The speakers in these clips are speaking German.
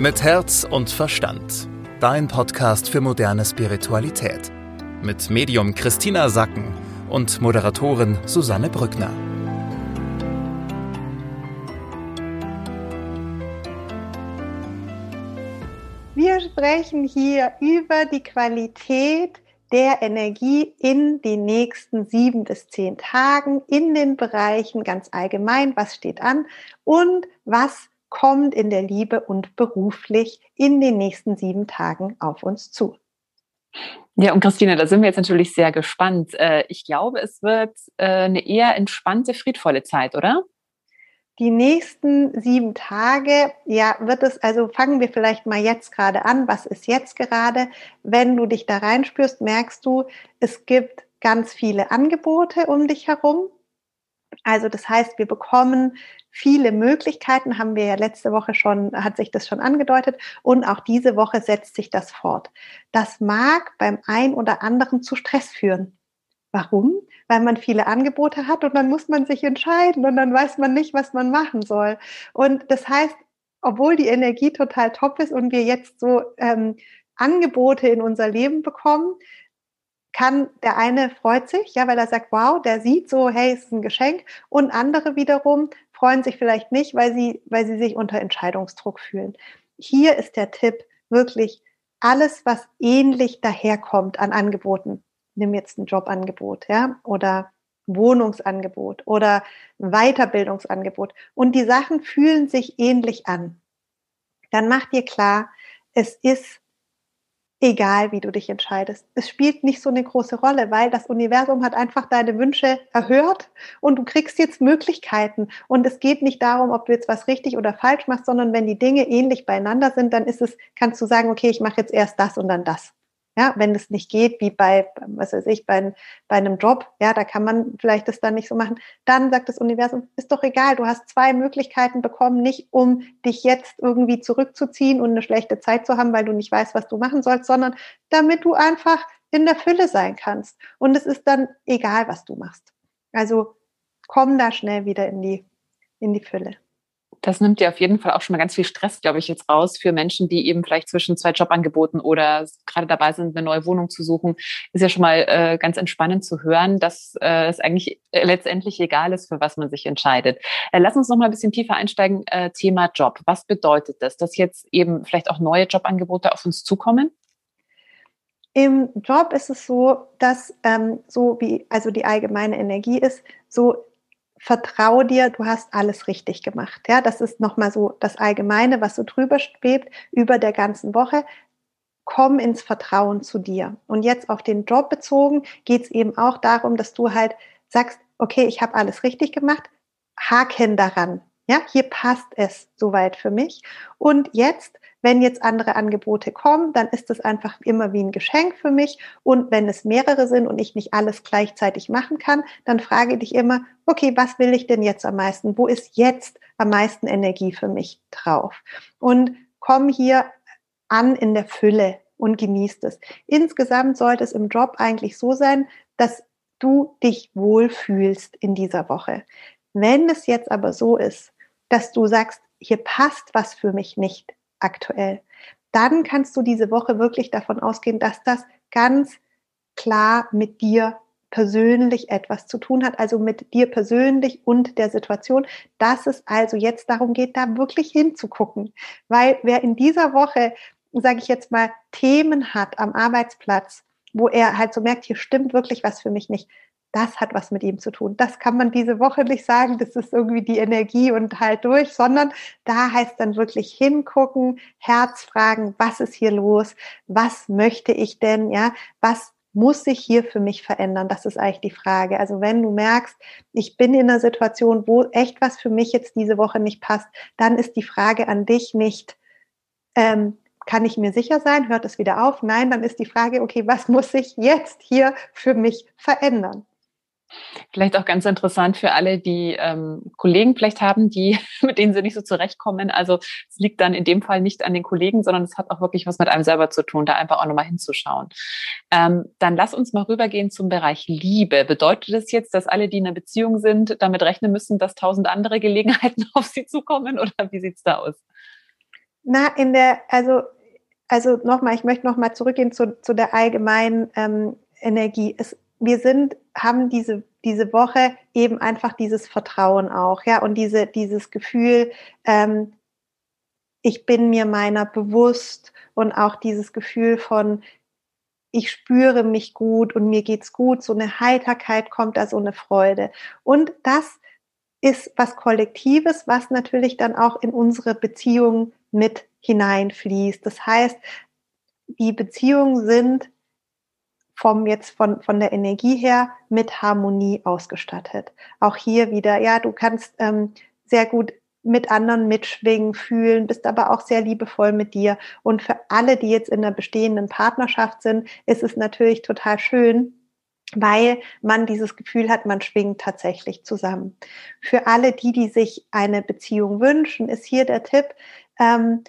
Mit Herz und Verstand. Dein Podcast für moderne Spiritualität. Mit Medium Christina Sacken und Moderatorin Susanne Brückner. Wir sprechen hier über die Qualität der Energie in den nächsten sieben bis zehn Tagen in den Bereichen ganz allgemein, was steht an und was kommt in der Liebe und beruflich in den nächsten sieben Tagen auf uns zu. Ja, und Christine, da sind wir jetzt natürlich sehr gespannt. Äh, ich glaube, es wird äh, eine eher entspannte, friedvolle Zeit, oder? Die nächsten sieben Tage, ja, wird es, also fangen wir vielleicht mal jetzt gerade an. Was ist jetzt gerade? Wenn du dich da reinspürst, merkst du, es gibt ganz viele Angebote um dich herum. Also das heißt, wir bekommen viele Möglichkeiten, haben wir ja letzte Woche schon, hat sich das schon angedeutet und auch diese Woche setzt sich das fort. Das mag beim ein oder anderen zu Stress führen. Warum? Weil man viele Angebote hat und dann muss man sich entscheiden und dann weiß man nicht, was man machen soll. Und das heißt, obwohl die Energie total top ist und wir jetzt so ähm, Angebote in unser Leben bekommen, kann der eine freut sich, ja, weil er sagt, wow, der sieht so, hey, ist ein Geschenk, und andere wiederum freuen sich vielleicht nicht, weil sie, weil sie sich unter Entscheidungsdruck fühlen. Hier ist der Tipp wirklich alles, was ähnlich daherkommt an Angeboten, nimm jetzt ein Jobangebot, ja, oder Wohnungsangebot oder Weiterbildungsangebot. Und die Sachen fühlen sich ähnlich an, dann mach dir klar, es ist egal, wie du dich entscheidest. Es spielt nicht so eine große Rolle, weil das Universum hat einfach deine Wünsche erhört und du kriegst jetzt Möglichkeiten. Und es geht nicht darum, ob du jetzt was richtig oder falsch machst, sondern wenn die Dinge ähnlich beieinander sind, dann ist es, kannst du sagen, okay, ich mache jetzt erst das und dann das. Ja, wenn es nicht geht, wie bei, was weiß ich, bei, bei einem Job, ja, da kann man vielleicht das dann nicht so machen. Dann sagt das Universum, ist doch egal, du hast zwei Möglichkeiten bekommen, nicht um dich jetzt irgendwie zurückzuziehen und eine schlechte Zeit zu haben, weil du nicht weißt, was du machen sollst, sondern damit du einfach in der Fülle sein kannst. Und es ist dann egal, was du machst. Also komm da schnell wieder in die, in die Fülle. Das nimmt ja auf jeden Fall auch schon mal ganz viel Stress, glaube ich, jetzt raus für Menschen, die eben vielleicht zwischen zwei Jobangeboten oder gerade dabei sind, eine neue Wohnung zu suchen. Ist ja schon mal äh, ganz entspannend zu hören, dass äh, es eigentlich äh, letztendlich egal ist, für was man sich entscheidet. Äh, lass uns noch mal ein bisschen tiefer einsteigen. Äh, Thema Job. Was bedeutet das, dass jetzt eben vielleicht auch neue Jobangebote auf uns zukommen? Im Job ist es so, dass ähm, so wie also die allgemeine Energie ist, so vertrau dir, du hast alles richtig gemacht. Ja, das ist nochmal so das Allgemeine, was so drüber schwebt über der ganzen Woche. Komm ins Vertrauen zu dir. Und jetzt auf den Job bezogen geht es eben auch darum, dass du halt sagst, okay, ich habe alles richtig gemacht, haken daran. Ja, hier passt es soweit für mich. Und jetzt wenn jetzt andere Angebote kommen, dann ist es einfach immer wie ein Geschenk für mich. Und wenn es mehrere sind und ich nicht alles gleichzeitig machen kann, dann frage dich immer, okay, was will ich denn jetzt am meisten? Wo ist jetzt am meisten Energie für mich drauf? Und komm hier an in der Fülle und genießt es. Insgesamt sollte es im Job eigentlich so sein, dass du dich wohlfühlst in dieser Woche. Wenn es jetzt aber so ist, dass du sagst, hier passt was für mich nicht, aktuell. Dann kannst du diese Woche wirklich davon ausgehen, dass das ganz klar mit dir persönlich etwas zu tun hat, also mit dir persönlich und der Situation, dass es also jetzt darum geht, da wirklich hinzugucken. Weil wer in dieser Woche, sage ich jetzt mal, Themen hat am Arbeitsplatz, wo er halt so merkt, hier stimmt wirklich was für mich nicht, das hat was mit ihm zu tun. Das kann man diese Woche nicht sagen, das ist irgendwie die Energie und halt durch, sondern da heißt dann wirklich hingucken, Herz fragen, was ist hier los? Was möchte ich denn? Ja, was muss sich hier für mich verändern? Das ist eigentlich die Frage. Also wenn du merkst, ich bin in einer Situation, wo echt was für mich jetzt diese Woche nicht passt, dann ist die Frage an dich nicht, ähm, kann ich mir sicher sein? Hört es wieder auf? Nein, dann ist die Frage, okay, was muss sich jetzt hier für mich verändern? Vielleicht auch ganz interessant für alle, die ähm, Kollegen vielleicht haben, die mit denen sie nicht so zurechtkommen. Also es liegt dann in dem Fall nicht an den Kollegen, sondern es hat auch wirklich was mit einem selber zu tun, da einfach auch nochmal hinzuschauen. Ähm, dann lass uns mal rübergehen zum Bereich Liebe. Bedeutet das jetzt, dass alle, die in einer Beziehung sind, damit rechnen müssen, dass tausend andere Gelegenheiten auf sie zukommen oder wie sieht's da aus? Na, in der, also, also nochmal, ich möchte nochmal zurückgehen zu, zu der allgemeinen ähm, Energie. Es, wir sind, haben diese, diese Woche eben einfach dieses Vertrauen auch, ja, und diese, dieses Gefühl, ähm, ich bin mir meiner bewusst und auch dieses Gefühl von, ich spüre mich gut und mir geht's gut, so eine Heiterkeit kommt da, so eine Freude. Und das ist was Kollektives, was natürlich dann auch in unsere Beziehungen mit hineinfließt. Das heißt, die Beziehungen sind vom jetzt von, von der Energie her mit Harmonie ausgestattet. Auch hier wieder, ja, du kannst ähm, sehr gut mit anderen mitschwingen, fühlen, bist aber auch sehr liebevoll mit dir. Und für alle, die jetzt in einer bestehenden Partnerschaft sind, ist es natürlich total schön, weil man dieses Gefühl hat, man schwingt tatsächlich zusammen. Für alle, die, die sich eine Beziehung wünschen, ist hier der Tipp, ähm,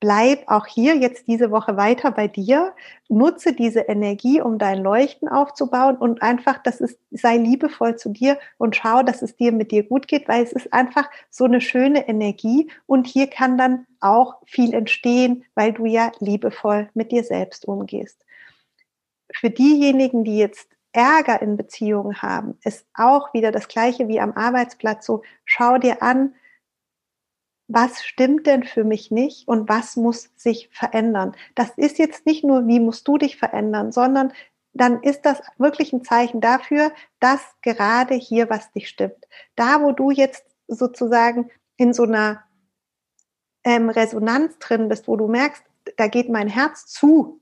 bleib auch hier jetzt diese Woche weiter bei dir, nutze diese Energie, um dein Leuchten aufzubauen und einfach, dass es sei liebevoll zu dir und schau, dass es dir mit dir gut geht, weil es ist einfach so eine schöne Energie und hier kann dann auch viel entstehen, weil du ja liebevoll mit dir selbst umgehst. Für diejenigen, die jetzt Ärger in Beziehungen haben, ist auch wieder das gleiche wie am Arbeitsplatz so, schau dir an, was stimmt denn für mich nicht und was muss sich verändern. Das ist jetzt nicht nur, wie musst du dich verändern, sondern dann ist das wirklich ein Zeichen dafür, dass gerade hier was dich stimmt. Da, wo du jetzt sozusagen in so einer ähm, Resonanz drin bist, wo du merkst, da geht mein Herz zu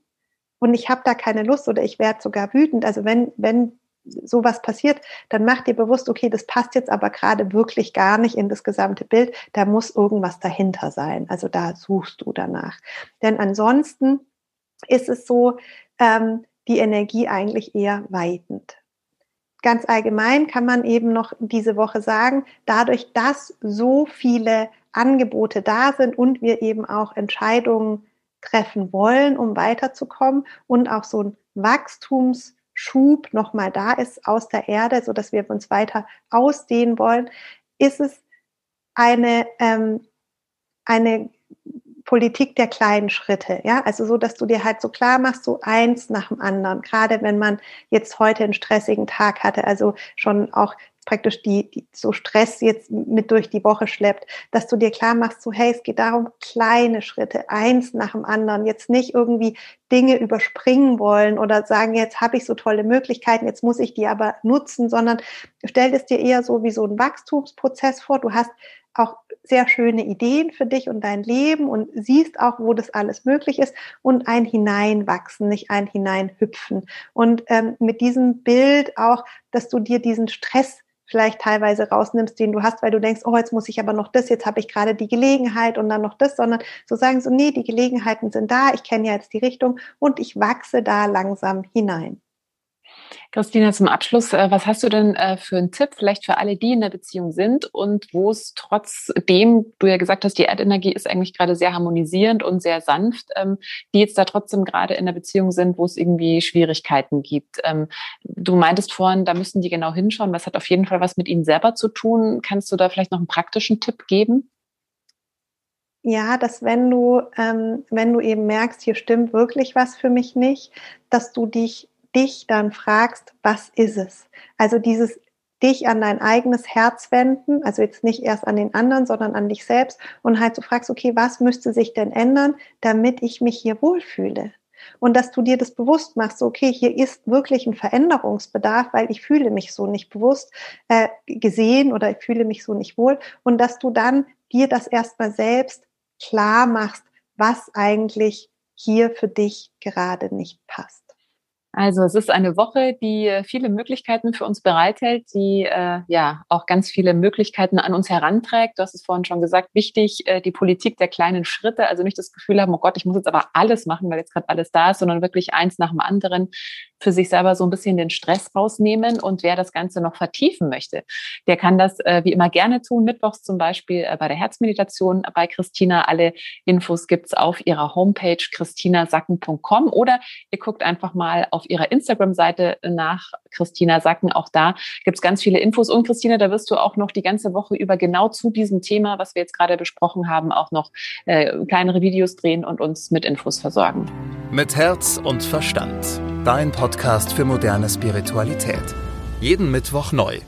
und ich habe da keine Lust oder ich werde sogar wütend. Also wenn, wenn sowas passiert, dann mach dir bewusst, okay, das passt jetzt aber gerade wirklich gar nicht in das gesamte Bild. Da muss irgendwas dahinter sein. Also da suchst du danach. Denn ansonsten ist es so, ähm, die Energie eigentlich eher weitend. Ganz allgemein kann man eben noch diese Woche sagen, dadurch, dass so viele Angebote da sind und wir eben auch Entscheidungen treffen wollen, um weiterzukommen und auch so ein Wachstums Schub nochmal da ist aus der Erde, so dass wir uns weiter ausdehnen wollen, ist es eine, ähm, eine Politik der kleinen Schritte, ja, also so, dass du dir halt so klar machst, so eins nach dem anderen, gerade wenn man jetzt heute einen stressigen Tag hatte, also schon auch praktisch die, die so Stress jetzt mit durch die Woche schleppt, dass du dir klar machst, so hey, es geht darum, kleine Schritte, eins nach dem anderen, jetzt nicht irgendwie Dinge überspringen wollen oder sagen, jetzt habe ich so tolle Möglichkeiten, jetzt muss ich die aber nutzen, sondern stell es dir eher so wie so ein Wachstumsprozess vor. Du hast auch sehr schöne Ideen für dich und dein Leben und siehst auch, wo das alles möglich ist und ein Hineinwachsen, nicht ein Hineinhüpfen. Und ähm, mit diesem Bild auch, dass du dir diesen Stress vielleicht teilweise rausnimmst, den du hast, weil du denkst, oh, jetzt muss ich aber noch das, jetzt habe ich gerade die Gelegenheit und dann noch das, sondern so sagen so, nee, die Gelegenheiten sind da, ich kenne ja jetzt die Richtung und ich wachse da langsam hinein. Christina, zum Abschluss, äh, was hast du denn äh, für einen Tipp vielleicht für alle, die in der Beziehung sind und wo es trotzdem, du ja gesagt hast, die Erdenergie ist eigentlich gerade sehr harmonisierend und sehr sanft, ähm, die jetzt da trotzdem gerade in der Beziehung sind, wo es irgendwie Schwierigkeiten gibt. Ähm, du meintest vorhin, da müssen die genau hinschauen. Das hat auf jeden Fall was mit ihnen selber zu tun. Kannst du da vielleicht noch einen praktischen Tipp geben? Ja, dass wenn du, ähm, wenn du eben merkst, hier stimmt wirklich was für mich nicht, dass du dich dich dann fragst, was ist es? Also dieses dich an dein eigenes Herz wenden, also jetzt nicht erst an den anderen, sondern an dich selbst und halt so fragst, okay, was müsste sich denn ändern, damit ich mich hier wohlfühle? Und dass du dir das bewusst machst, okay, hier ist wirklich ein Veränderungsbedarf, weil ich fühle mich so nicht bewusst äh, gesehen oder ich fühle mich so nicht wohl. Und dass du dann dir das erstmal selbst klar machst, was eigentlich hier für dich gerade nicht passt. Also es ist eine Woche, die äh, viele Möglichkeiten für uns bereithält, die äh, ja auch ganz viele Möglichkeiten an uns heranträgt. Du hast es vorhin schon gesagt, wichtig, äh, die Politik der kleinen Schritte, also nicht das Gefühl haben, oh Gott, ich muss jetzt aber alles machen, weil jetzt gerade alles da ist, sondern wirklich eins nach dem anderen für sich selber so ein bisschen den Stress rausnehmen. Und wer das Ganze noch vertiefen möchte, der kann das äh, wie immer gerne tun. Mittwochs zum Beispiel äh, bei der Herzmeditation bei Christina. Alle Infos gibt's auf ihrer Homepage christinasacken.com oder ihr guckt einfach mal auf ihrer Instagram-Seite nach Christina Sacken. Auch da gibt's ganz viele Infos. Und Christina, da wirst du auch noch die ganze Woche über genau zu diesem Thema, was wir jetzt gerade besprochen haben, auch noch äh, kleinere Videos drehen und uns mit Infos versorgen. Mit Herz und Verstand. Dein Podcast für moderne Spiritualität. Jeden Mittwoch neu